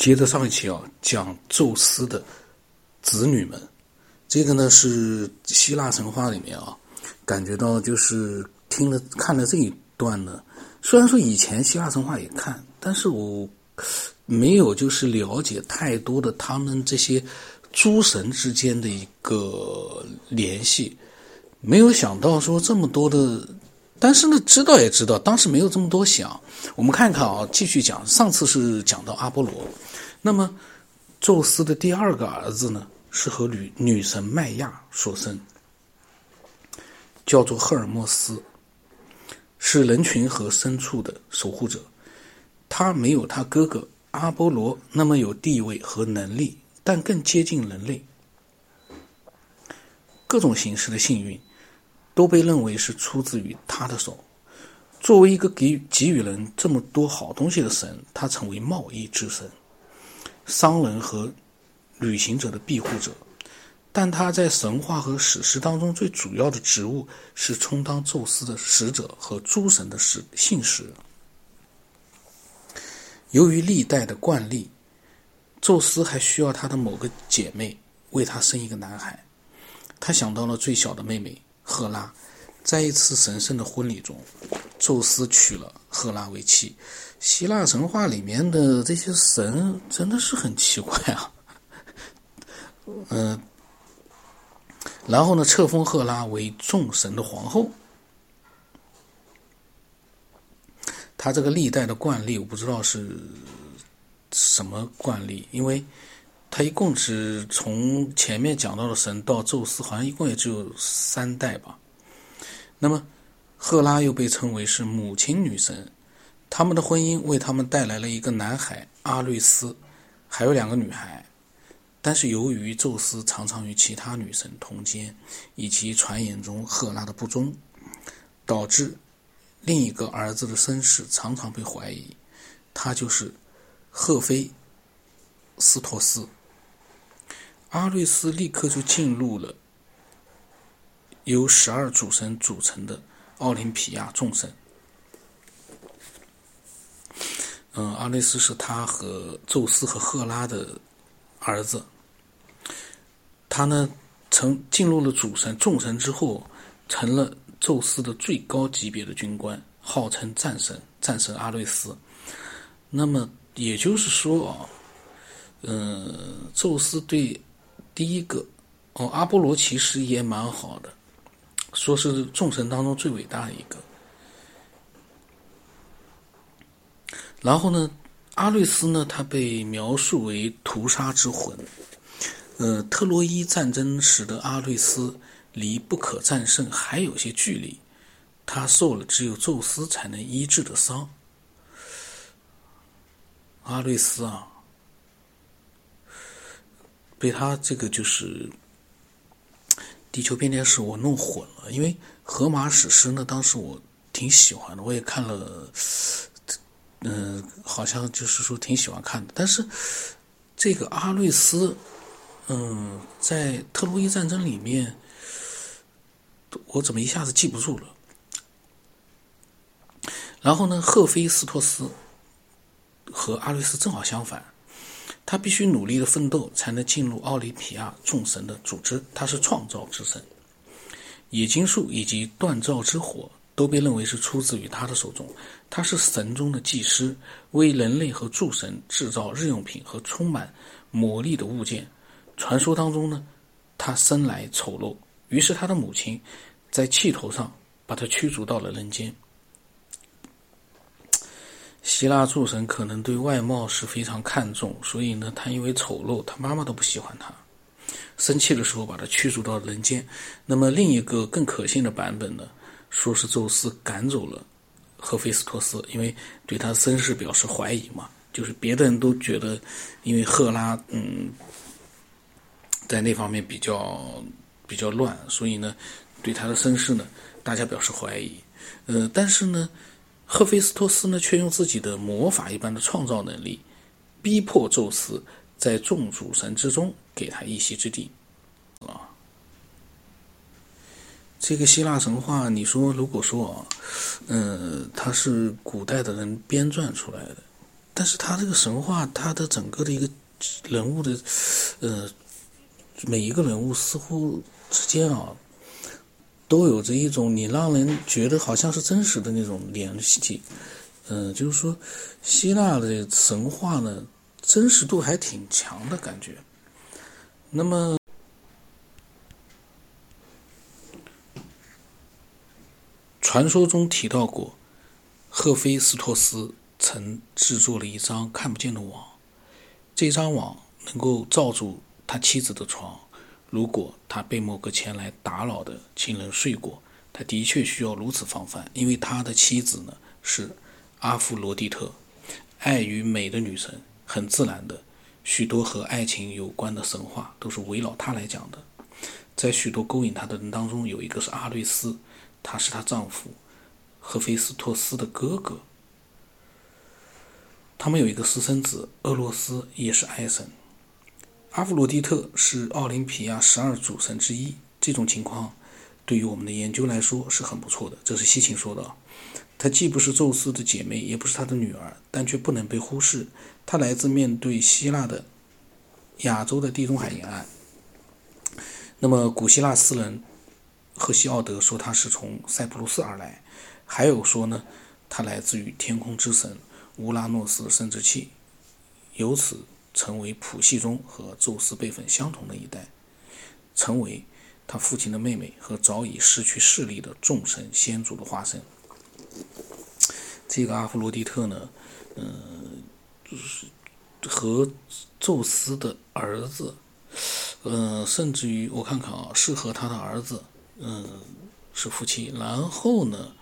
接着上一期啊，讲宙斯的子女们，这个呢是希腊神话里面啊，感觉到就是听了看了这一段呢，虽然说以前希腊神话也看，但是我没有就是了解太多的他们这些诸神之间的一个联系，没有想到说这么多的。但是呢，知道也知道，当时没有这么多想。我们看看啊，继续讲。上次是讲到阿波罗，那么宙斯的第二个儿子呢，是和女女神麦亚所生，叫做赫尔墨斯，是人群和牲畜的守护者。他没有他哥哥阿波罗那么有地位和能力，但更接近人类，各种形式的幸运。都被认为是出自于他的手。作为一个给给予人这么多好东西的神，他成为贸易之神、商人和旅行者的庇护者。但他在神话和史诗当中最主要的职务是充当宙斯的使者和诸神的使信使。由于历代的惯例，宙斯还需要他的某个姐妹为他生一个男孩。他想到了最小的妹妹。赫拉，在一次神圣的婚礼中，宙斯娶了赫拉为妻。希腊神话里面的这些神真的是很奇怪啊。嗯，然后呢，册封赫拉为众神的皇后。他这个历代的惯例，我不知道是什么惯例，因为。他一共只从前面讲到的神到宙斯，好像一共也只有三代吧。那么，赫拉又被称为是母亲女神，他们的婚姻为他们带来了一个男孩阿瑞斯，还有两个女孩。但是由于宙斯常常与其他女神通奸，以及传言中赫拉的不忠，导致另一个儿子的身世常常被怀疑，他就是赫菲斯托斯。阿瑞斯立刻就进入了由十二主神组成的奥林匹亚众神。嗯，阿瑞斯是他和宙斯和赫拉的儿子。他呢，成进入了主神众神之后，成了宙斯的最高级别的军官，号称战神，战神阿瑞斯。那么也就是说啊，嗯，宙斯对。第一个，哦，阿波罗其实也蛮好的，说是众神当中最伟大的一个。然后呢，阿瑞斯呢，他被描述为屠杀之魂。呃，特洛伊战争使得阿瑞斯离不可战胜还有些距离，他受了只有宙斯才能医治的伤。阿瑞斯啊。被他这个就是《地球变电史》我弄混了，因为《荷马史诗》呢，当时我挺喜欢的，我也看了，嗯，好像就是说挺喜欢看的。但是这个阿瑞斯，嗯，在特洛伊战争里面，我怎么一下子记不住了？然后呢，赫菲斯托斯和阿瑞斯正好相反。他必须努力的奋斗，才能进入奥林匹亚众神的组织。他是创造之神，冶金术以及锻造之火都被认为是出自于他的手中。他是神中的技师，为人类和诸神制造日用品和充满魔力的物件。传说当中呢，他生来丑陋，于是他的母亲在气头上把他驱逐到了人间。希腊诸神可能对外貌是非常看重，所以呢，他因为丑陋，他妈妈都不喜欢他。生气的时候把他驱逐到人间。那么另一个更可信的版本呢，说是宙斯赶走了赫菲斯托斯，因为对他身世表示怀疑嘛。就是别的人都觉得，因为赫拉嗯，在那方面比较比较乱，所以呢，对他的身世呢，大家表示怀疑。呃，但是呢。赫菲斯托斯呢，却用自己的魔法一般的创造能力，逼迫宙斯在众主神之中给他一席之地。啊，这个希腊神话，你说如果说啊，嗯，它是古代的人编撰出来的，但是他这个神话，他的整个的一个人物的，呃，每一个人物似乎之间啊，都有着一种你让人觉得好像是真实的那种联系。嗯，就是说，希腊的神话呢，真实度还挺强的感觉。那么，传说中提到过，赫菲斯托斯曾制作了一张看不见的网，这张网能够罩住他妻子的床。如果他被某个前来打扰的亲人睡过，他的确需要如此防范，因为他的妻子呢是。阿芙罗狄特，爱与美的女神，很自然的，许多和爱情有关的神话都是围绕她来讲的。在许多勾引她的人当中，有一个是阿瑞斯，他是她丈夫赫菲斯托斯的哥哥。他们有一个私生子厄洛斯，也是爱神。阿芙罗狄特是奥林匹亚十二主神之一。这种情况对于我们的研究来说是很不错的。这是西芹说的。她既不是宙斯的姐妹，也不是他的女儿，但却不能被忽视。她来自面对希腊的亚洲的地中海沿岸。那么，古希腊诗人赫西奥德说他是从塞浦路斯而来，还有说呢，他来自于天空之神乌拉诺斯的生殖器，由此成为谱系中和宙斯辈分相同的一代，成为他父亲的妹妹和早已失去视力的众神先祖的化身。这个阿弗罗狄特呢，嗯，就是和宙斯的儿子，嗯，甚至于我看看啊，是和他的儿子，嗯，是夫妻。然后呢，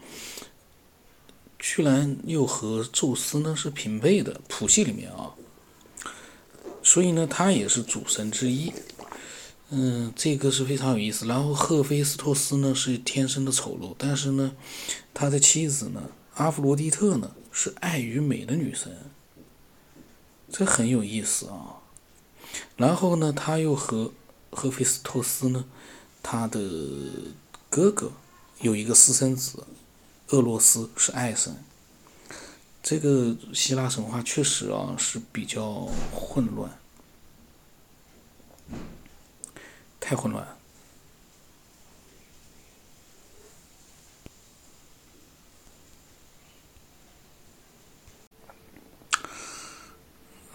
居然又和宙斯呢是平辈的谱系里面啊，所以呢，他也是主神之一。嗯，这个是非常有意思。然后赫菲斯托斯呢是天生的丑陋，但是呢，他的妻子呢。阿弗罗狄特呢是爱与美的女神，这很有意思啊。然后呢，他又和赫菲斯托斯呢，他的哥哥有一个私生子，厄洛斯是爱神。这个希腊神话确实啊是比较混乱，太混乱。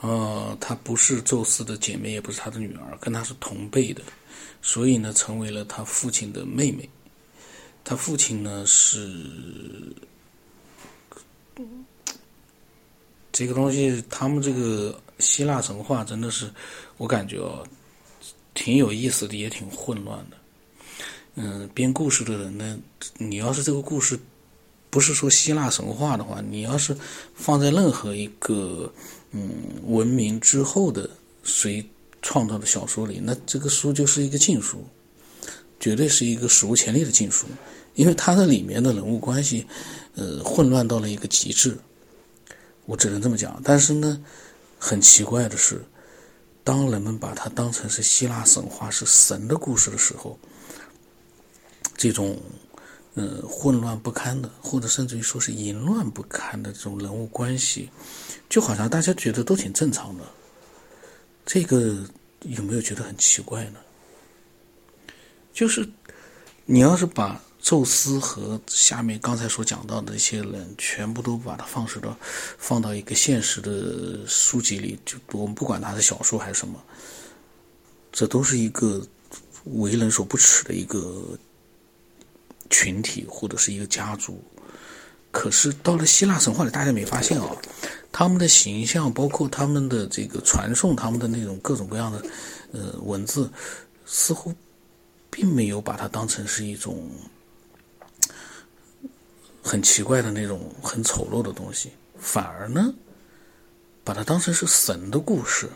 呃，她不是宙斯的姐妹，也不是他的女儿，跟他是同辈的，所以呢，成为了他父亲的妹妹。他父亲呢是这个东西，他们这个希腊神话真的是，我感觉哦，挺有意思的，也挺混乱的。嗯，编故事的人呢，你要是这个故事不是说希腊神话的话，你要是放在任何一个。嗯，文明之后的谁创造的小说里，那这个书就是一个禁书，绝对是一个史无前例的禁书，因为它的里面的人物关系，呃，混乱到了一个极致。我只能这么讲。但是呢，很奇怪的是，当人们把它当成是希腊神话是神的故事的时候，这种。呃，混乱不堪的，或者甚至于说是淫乱不堪的这种人物关系，就好像大家觉得都挺正常的。这个有没有觉得很奇怪呢？就是你要是把宙斯和下面刚才所讲到的一些人全部都把它放射到放到一个现实的书籍里，就我们不管它是小说还是什么，这都是一个为人所不齿的一个。群体或者是一个家族，可是到了希腊神话里，大家没发现啊？他们的形象，包括他们的这个传送，他们的那种各种各样的呃文字，似乎并没有把它当成是一种很奇怪的那种很丑陋的东西，反而呢，把它当成是神的故事，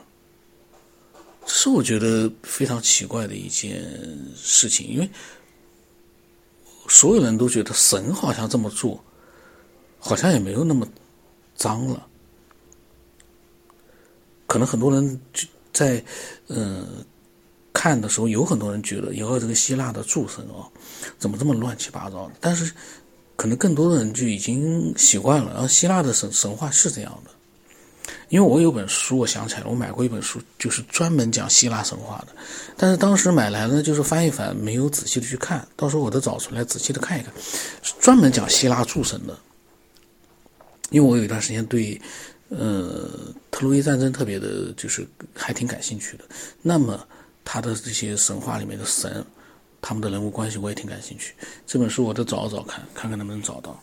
这是我觉得非常奇怪的一件事情，因为。所有人都觉得神好像这么做，好像也没有那么脏了。可能很多人在嗯看的时候，有很多人觉得，以后这个希腊的诸神哦，怎么这么乱七八糟？但是可能更多的人就已经习惯了，然后希腊的神神话是这样的。因为我有本书，我想起来了，我买过一本书，就是专门讲希腊神话的。但是当时买来呢，就是翻一翻，没有仔细的去看。到时候我再找出来仔细的看一看，专门讲希腊诸神的。因为我有一段时间对，呃，特洛伊战争特别的，就是还挺感兴趣的。那么他的这些神话里面的神，他们的人物关系我也挺感兴趣。这本书我得找找看，看看能不能找到。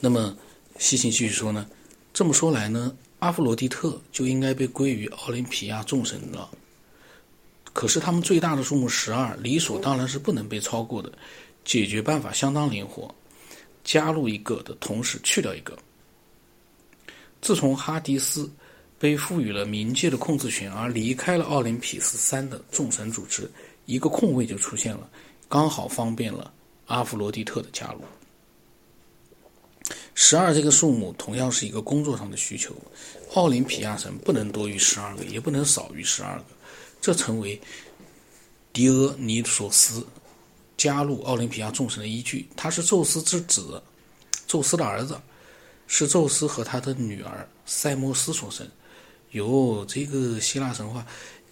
那么。西秦继续说呢，这么说来呢，阿弗罗狄特就应该被归于奥林匹亚众神了。可是他们最大的数目十二，理所当然是不能被超过的。解决办法相当灵活，加入一个的同时去掉一个。自从哈迪斯被赋予了冥界的控制权而离开了奥林匹斯山的众神组织，一个空位就出现了，刚好方便了阿弗罗狄特的加入。十二这个数目同样是一个工作上的需求，奥林匹亚神不能多于十二个，也不能少于十二个，这成为狄俄尼索斯加入奥林匹亚众神的依据。他是宙斯之子，宙斯的儿子，是宙斯和他的女儿塞摩斯所生。哟，这个希腊神话。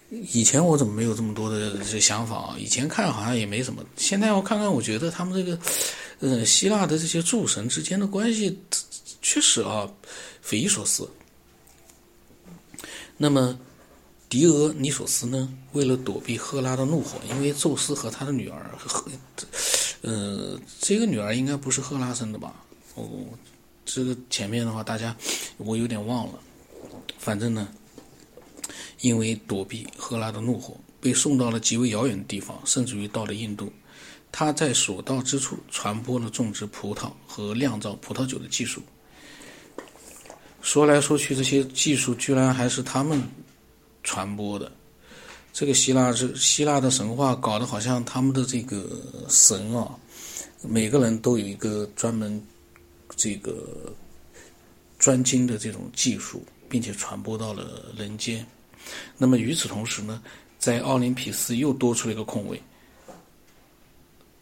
以前我怎么没有这么多的这想法啊？以前看好像也没什么，现在我看看，我觉得他们这个，呃，希腊的这些诸神之间的关系，确实啊，匪夷所思。那么，狄俄尼索斯呢，为了躲避赫拉的怒火，因为宙斯和他的女儿，呃，这个女儿应该不是赫拉生的吧？哦，这个前面的话，大家我有点忘了，反正呢。因为躲避赫拉的怒火，被送到了极为遥远的地方，甚至于到了印度。他在所到之处传播了种植葡萄和酿造葡萄酒的技术。说来说去，这些技术居然还是他们传播的。这个希腊是希腊的神话，搞得好像他们的这个神啊，每个人都有一个专门这个专精的这种技术，并且传播到了人间。那么与此同时呢，在奥林匹斯又多出了一个空位。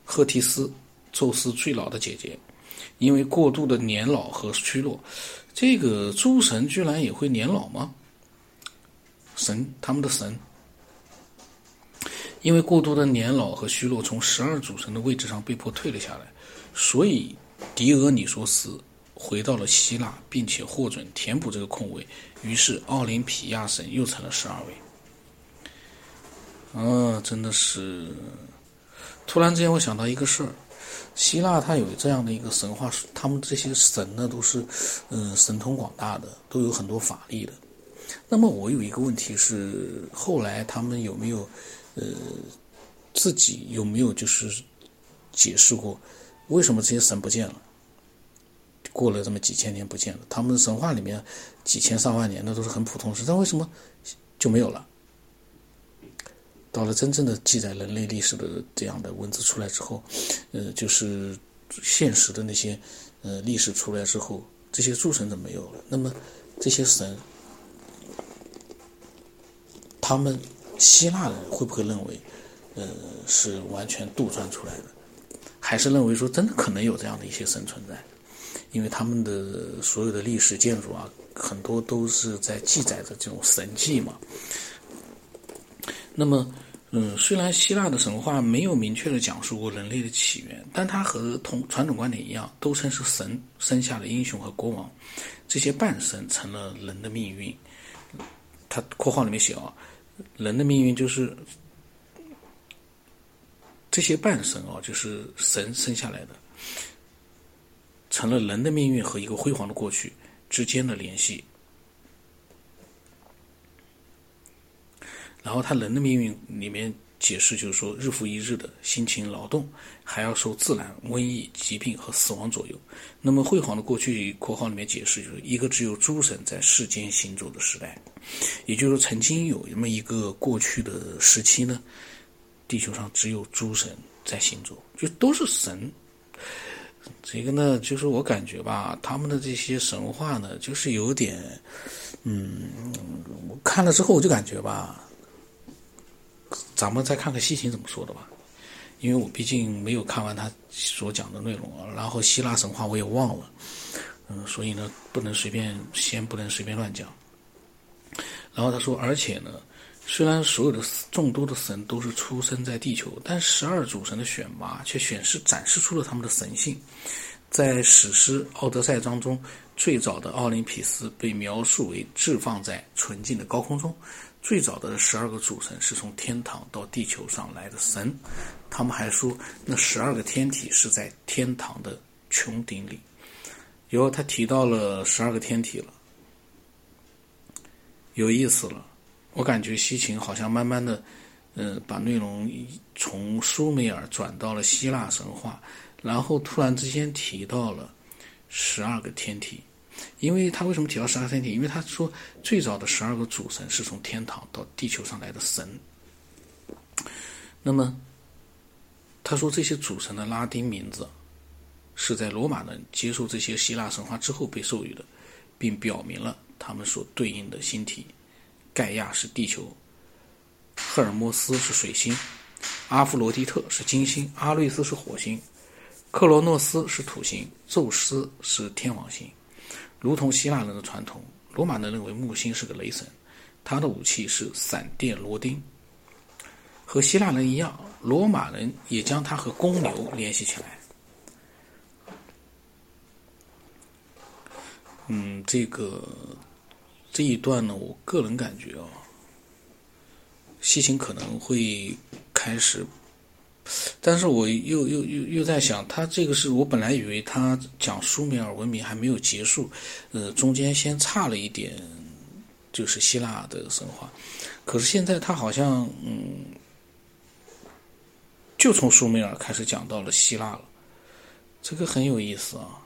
赫提斯，宙斯最老的姐姐，因为过度的年老和虚弱，这个诸神居然也会年老吗？神，他们的神，因为过度的年老和虚弱，从十二主神的位置上被迫退了下来，所以狄俄尼索斯。回到了希腊，并且获准填补这个空位，于是奥林匹亚神又成了十二位。嗯，真的是，突然之间我想到一个事儿，希腊它有这样的一个神话，他们这些神呢都是，嗯，神通广大的，都有很多法力的。那么我有一个问题是，后来他们有没有，呃，自己有没有就是解释过，为什么这些神不见了？过了这么几千年不见了，他们神话里面几千上万年那都是很普通事，但为什么就没有了？到了真正的记载人类历史的这样的文字出来之后，呃，就是现实的那些呃历史出来之后，这些诸神怎么没有了？那么这些神，他们希腊人会不会认为，呃，是完全杜撰出来的，还是认为说真的可能有这样的一些神存在？因为他们的所有的历史建筑啊，很多都是在记载着这种神迹嘛。那么，嗯，虽然希腊的神话没有明确的讲述过人类的起源，但它和同传统观点一样，都称是神生下的英雄和国王，这些半神成了人的命运。他括号里面写啊，人的命运就是这些半神啊，就是神生下来的。成了人的命运和一个辉煌的过去之间的联系。然后他人的命运里面解释就是说，日复一日的辛勤劳动，还要受自然、瘟疫、疾病和死亡左右。那么辉煌的过去（括号里面解释）就是一个只有诸神在世间行走的时代，也就是说曾经有那么一个过去的时期呢，地球上只有诸神在行走，就都是神。这个呢，就是我感觉吧，他们的这些神话呢，就是有点，嗯，我看了之后我就感觉吧，咱们再看看西秦怎么说的吧，因为我毕竟没有看完他所讲的内容啊，然后希腊神话我也忘了，嗯，所以呢，不能随便，先不能随便乱讲。然后他说，而且呢，虽然所有的众多的神都是出生在地球，但十二主神的选拔却显示展示出了他们的神性。在史诗《奥德赛》当中，最早的奥林匹斯被描述为置放在纯净的高空中。最早的十二个主神是从天堂到地球上来的神。他们还说，那十二个天体是在天堂的穹顶里。然后他提到了十二个天体了。有意思了，我感觉西秦好像慢慢的，嗯，把内容从苏美尔转到了希腊神话，然后突然之间提到了十二个天体，因为他为什么提到十二天体？因为他说最早的十二个主神是从天堂到地球上来的神。那么他说这些主神的拉丁名字是在罗马人接受这些希腊神话之后被授予的，并表明了。他们所对应的星体，盖亚是地球，赫尔墨斯是水星，阿弗罗狄特是金星，阿瑞斯是火星，克罗诺斯是土星，宙斯是天王星。如同希腊人的传统，罗马人认为木星是个雷神，他的武器是闪电螺钉。和希腊人一样，罗马人也将他和公牛联系起来。嗯，这个。这一段呢，我个人感觉啊，西秦可能会开始，但是我又又又又在想，他这个是我本来以为他讲苏美尔文明还没有结束，呃，中间先差了一点，就是希腊的神话，可是现在他好像嗯，就从苏美尔开始讲到了希腊了，这个很有意思啊。